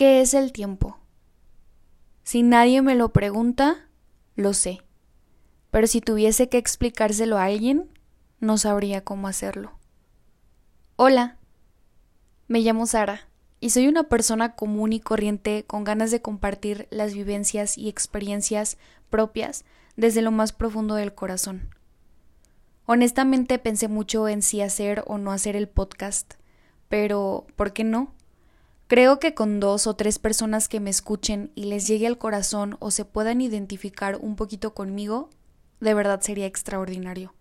¿Qué es el tiempo? Si nadie me lo pregunta, lo sé. Pero si tuviese que explicárselo a alguien, no sabría cómo hacerlo. Hola, me llamo Sara y soy una persona común y corriente con ganas de compartir las vivencias y experiencias propias desde lo más profundo del corazón. Honestamente pensé mucho en si hacer o no hacer el podcast, pero ¿por qué no? Creo que con dos o tres personas que me escuchen y les llegue al corazón o se puedan identificar un poquito conmigo, de verdad sería extraordinario.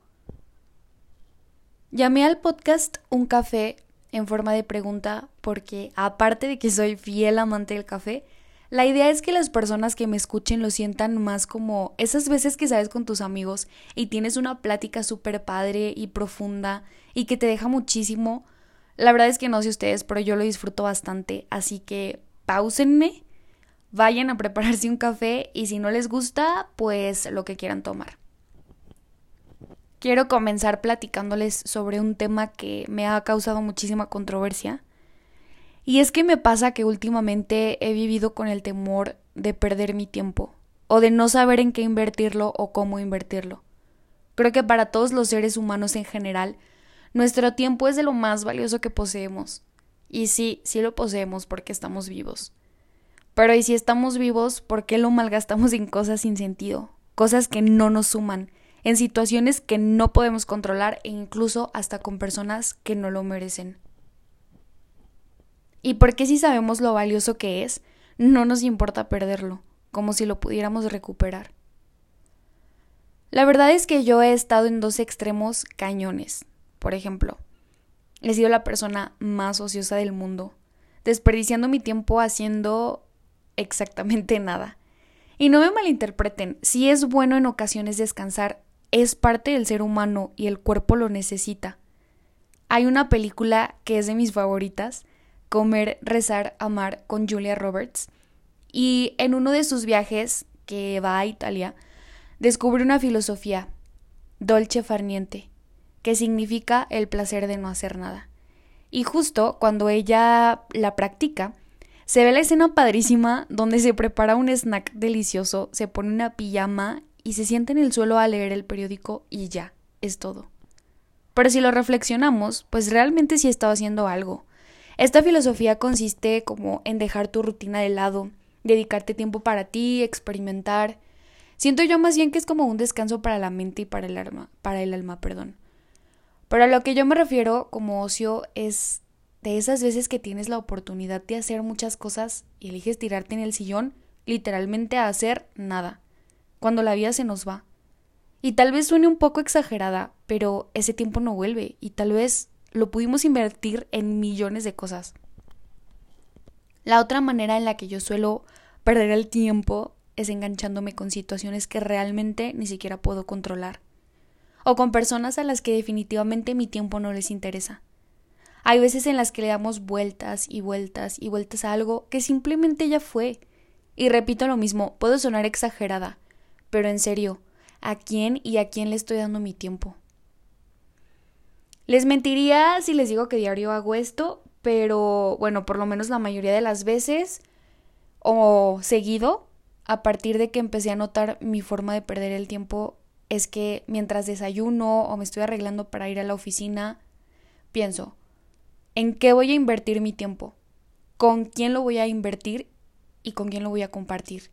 Llamé al podcast Un café en forma de pregunta porque, aparte de que soy fiel amante del café, la idea es que las personas que me escuchen lo sientan más como esas veces que sabes con tus amigos y tienes una plática súper padre y profunda y que te deja muchísimo. La verdad es que no sé ustedes, pero yo lo disfruto bastante, así que pausenme, vayan a prepararse un café y si no les gusta, pues lo que quieran tomar. Quiero comenzar platicándoles sobre un tema que me ha causado muchísima controversia y es que me pasa que últimamente he vivido con el temor de perder mi tiempo, o de no saber en qué invertirlo o cómo invertirlo. Creo que para todos los seres humanos en general, nuestro tiempo es de lo más valioso que poseemos. Y sí, sí lo poseemos porque estamos vivos. Pero ¿y si estamos vivos, por qué lo malgastamos en cosas sin sentido? Cosas que no nos suman, en situaciones que no podemos controlar e incluso hasta con personas que no lo merecen. Y porque si sabemos lo valioso que es, no nos importa perderlo, como si lo pudiéramos recuperar. La verdad es que yo he estado en dos extremos cañones. Por ejemplo, he sido la persona más ociosa del mundo, desperdiciando mi tiempo haciendo exactamente nada. Y no me malinterpreten, si es bueno en ocasiones descansar, es parte del ser humano y el cuerpo lo necesita. Hay una película que es de mis favoritas, Comer, Rezar, Amar con Julia Roberts. Y en uno de sus viajes, que va a Italia, descubre una filosofía, dolce farniente, que significa el placer de no hacer nada. Y justo cuando ella la practica, se ve la escena padrísima donde se prepara un snack delicioso, se pone una pijama y se sienta en el suelo a leer el periódico y ya, es todo. Pero si lo reflexionamos, pues realmente sí estaba haciendo algo. Esta filosofía consiste como en dejar tu rutina de lado, dedicarte tiempo para ti, experimentar. Siento yo más bien que es como un descanso para la mente y para el alma, para el alma, perdón. Pero a lo que yo me refiero como ocio es de esas veces que tienes la oportunidad de hacer muchas cosas y eliges tirarte en el sillón, literalmente a hacer nada, cuando la vida se nos va. Y tal vez suene un poco exagerada, pero ese tiempo no vuelve y tal vez lo pudimos invertir en millones de cosas. La otra manera en la que yo suelo perder el tiempo es enganchándome con situaciones que realmente ni siquiera puedo controlar. O con personas a las que definitivamente mi tiempo no les interesa. Hay veces en las que le damos vueltas y vueltas y vueltas a algo que simplemente ya fue. Y repito lo mismo, puedo sonar exagerada, pero en serio, ¿a quién y a quién le estoy dando mi tiempo? Les mentiría si les digo que diario hago esto, pero bueno, por lo menos la mayoría de las veces o seguido, a partir de que empecé a notar mi forma de perder el tiempo, es que mientras desayuno o me estoy arreglando para ir a la oficina, pienso, ¿en qué voy a invertir mi tiempo? ¿Con quién lo voy a invertir y con quién lo voy a compartir?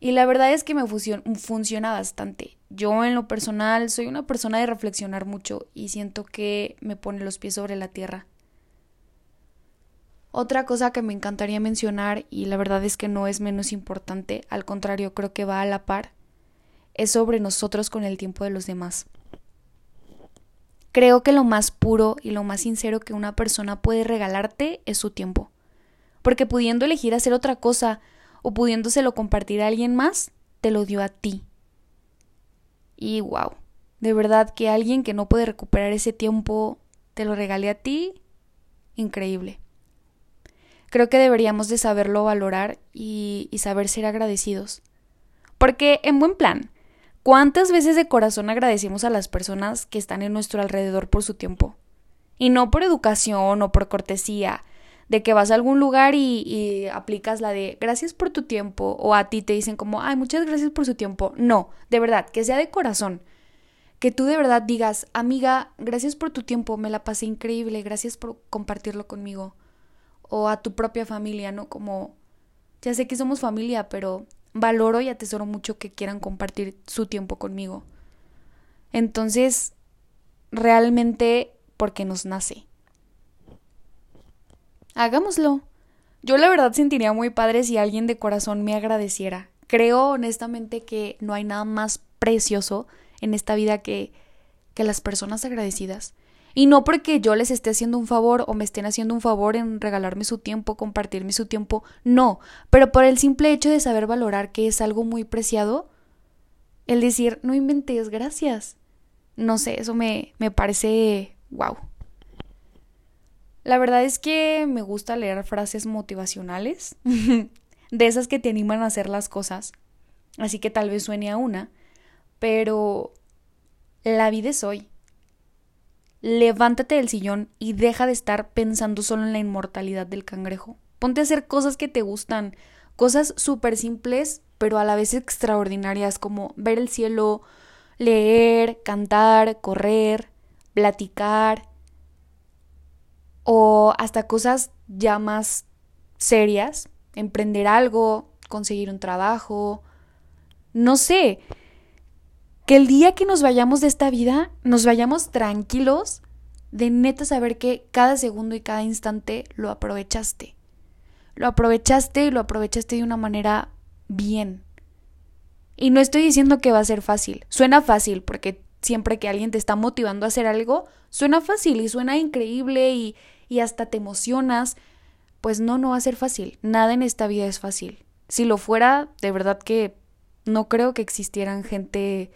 Y la verdad es que me funciona bastante. Yo en lo personal soy una persona de reflexionar mucho y siento que me pone los pies sobre la tierra. Otra cosa que me encantaría mencionar, y la verdad es que no es menos importante, al contrario creo que va a la par, es sobre nosotros con el tiempo de los demás. Creo que lo más puro y lo más sincero que una persona puede regalarte es su tiempo. Porque pudiendo elegir hacer otra cosa, o pudiéndoselo compartir a alguien más, te lo dio a ti. Y wow, de verdad que alguien que no puede recuperar ese tiempo te lo regale a ti, increíble. Creo que deberíamos de saberlo valorar y, y saber ser agradecidos. Porque, en buen plan, ¿cuántas veces de corazón agradecemos a las personas que están en nuestro alrededor por su tiempo? Y no por educación o por cortesía, de que vas a algún lugar y, aplicas la de gracias por tu tiempo o a ti te dicen como, ay, muchas gracias por su tiempo. No, de verdad, que sea de corazón. Que tú de verdad digas, amiga, gracias por tu tiempo, me la pasé increíble, gracias por compartirlo conmigo. O a tu propia familia, ¿no? Como, ya sé que somos familia, pero valoro y atesoro mucho que quieran compartir su tiempo conmigo. Entonces, realmente porque nos nace. Hagámoslo. Yo la verdad sentiría muy padre si alguien de corazón me agradeciera. Creo honestamente que no hay nada más precioso en esta vida que, que las personas agradecidas. Y no porque yo les esté haciendo un favor o me estén haciendo un favor en regalarme su tiempo, compartirme su tiempo, no, pero por el simple hecho de saber valorar que es algo muy preciado, el decir, no inventes, gracias. No sé, eso me, me parece wow. La verdad es que me gusta leer frases motivacionales, de esas que te animan a hacer las cosas, así que tal vez suene a una, pero la vida es hoy. Levántate del sillón y deja de estar pensando solo en la inmortalidad del cangrejo. Ponte a hacer cosas que te gustan, cosas súper simples, pero a la vez extraordinarias, como ver el cielo, leer, cantar, correr, platicar, o hasta cosas ya más serias, emprender algo, conseguir un trabajo, no sé, que el día que nos vayamos de esta vida, nos vayamos tranquilos de neta saber que cada segundo y cada instante lo aprovechaste. Lo aprovechaste y lo aprovechaste de una manera bien. Y no estoy diciendo que va a ser fácil. Suena fácil porque siempre que alguien te está motivando a hacer algo, suena fácil y suena increíble y, y hasta te emocionas, pues no, no va a ser fácil. Nada en esta vida es fácil. Si lo fuera, de verdad que no creo que existieran gente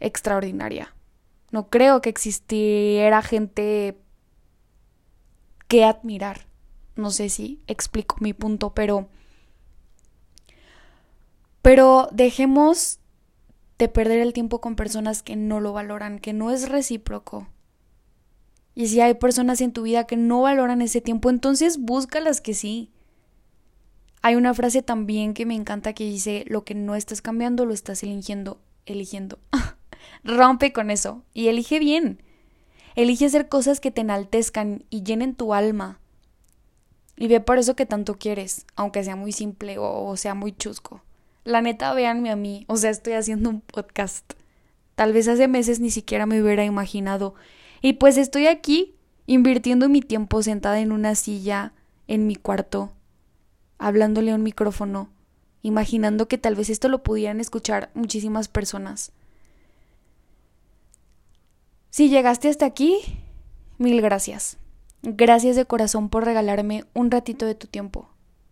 extraordinaria. No creo que existiera gente que admirar. No sé si explico mi punto, pero pero dejemos de perder el tiempo con personas que no lo valoran, que no es recíproco. Y si hay personas en tu vida que no valoran ese tiempo, entonces búscalas que sí. Hay una frase también que me encanta que dice, lo que no estás cambiando lo estás eligiendo, eligiendo. Rompe con eso y elige bien. Elige hacer cosas que te enaltezcan y llenen tu alma. Y ve por eso que tanto quieres, aunque sea muy simple o, sea muy chusco. La neta, véanme a mí, o sea, estoy haciendo un podcast. Tal vez hace meses ni siquiera me hubiera imaginado y pues estoy aquí invirtiendo mi tiempo sentada en una silla en mi cuarto, hablándole a un micrófono, imaginando que tal vez esto lo pudieran escuchar muchísimas personas. Si llegaste hasta aquí, mil gracias. Gracias de corazón por regalarme un ratito de tu tiempo.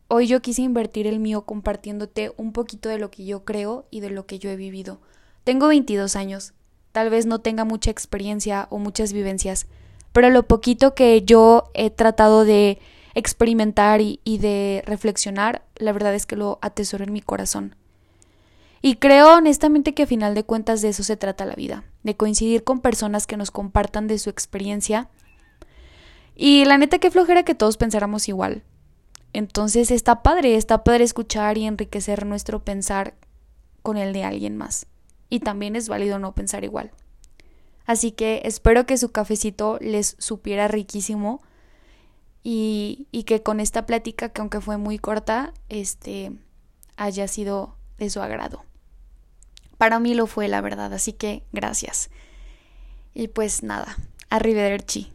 Hoy yo quise invertir el mío compartiéndote un poquito de lo que yo creo y de lo que yo he vivido. Tengo 22 años tal vez no tenga mucha experiencia o muchas vivencias, pero lo poquito que yo he tratado de experimentar y, de reflexionar, la verdad es que lo atesoro en mi corazón. Y creo honestamente que a final de cuentas de eso se trata la vida, de coincidir con personas que nos compartan de su experiencia. Y la neta que flojera que todos pensáramos igual. Entonces está padre, está padre escuchar y enriquecer nuestro pensar con el de alguien más y también es válido no pensar igual. Así que espero que su cafecito les supiera riquísimo y, y que con esta plática, que aunque fue muy corta, este haya sido de su agrado. Para mí lo fue, la verdad, así que gracias. Y pues nada, arrivederci.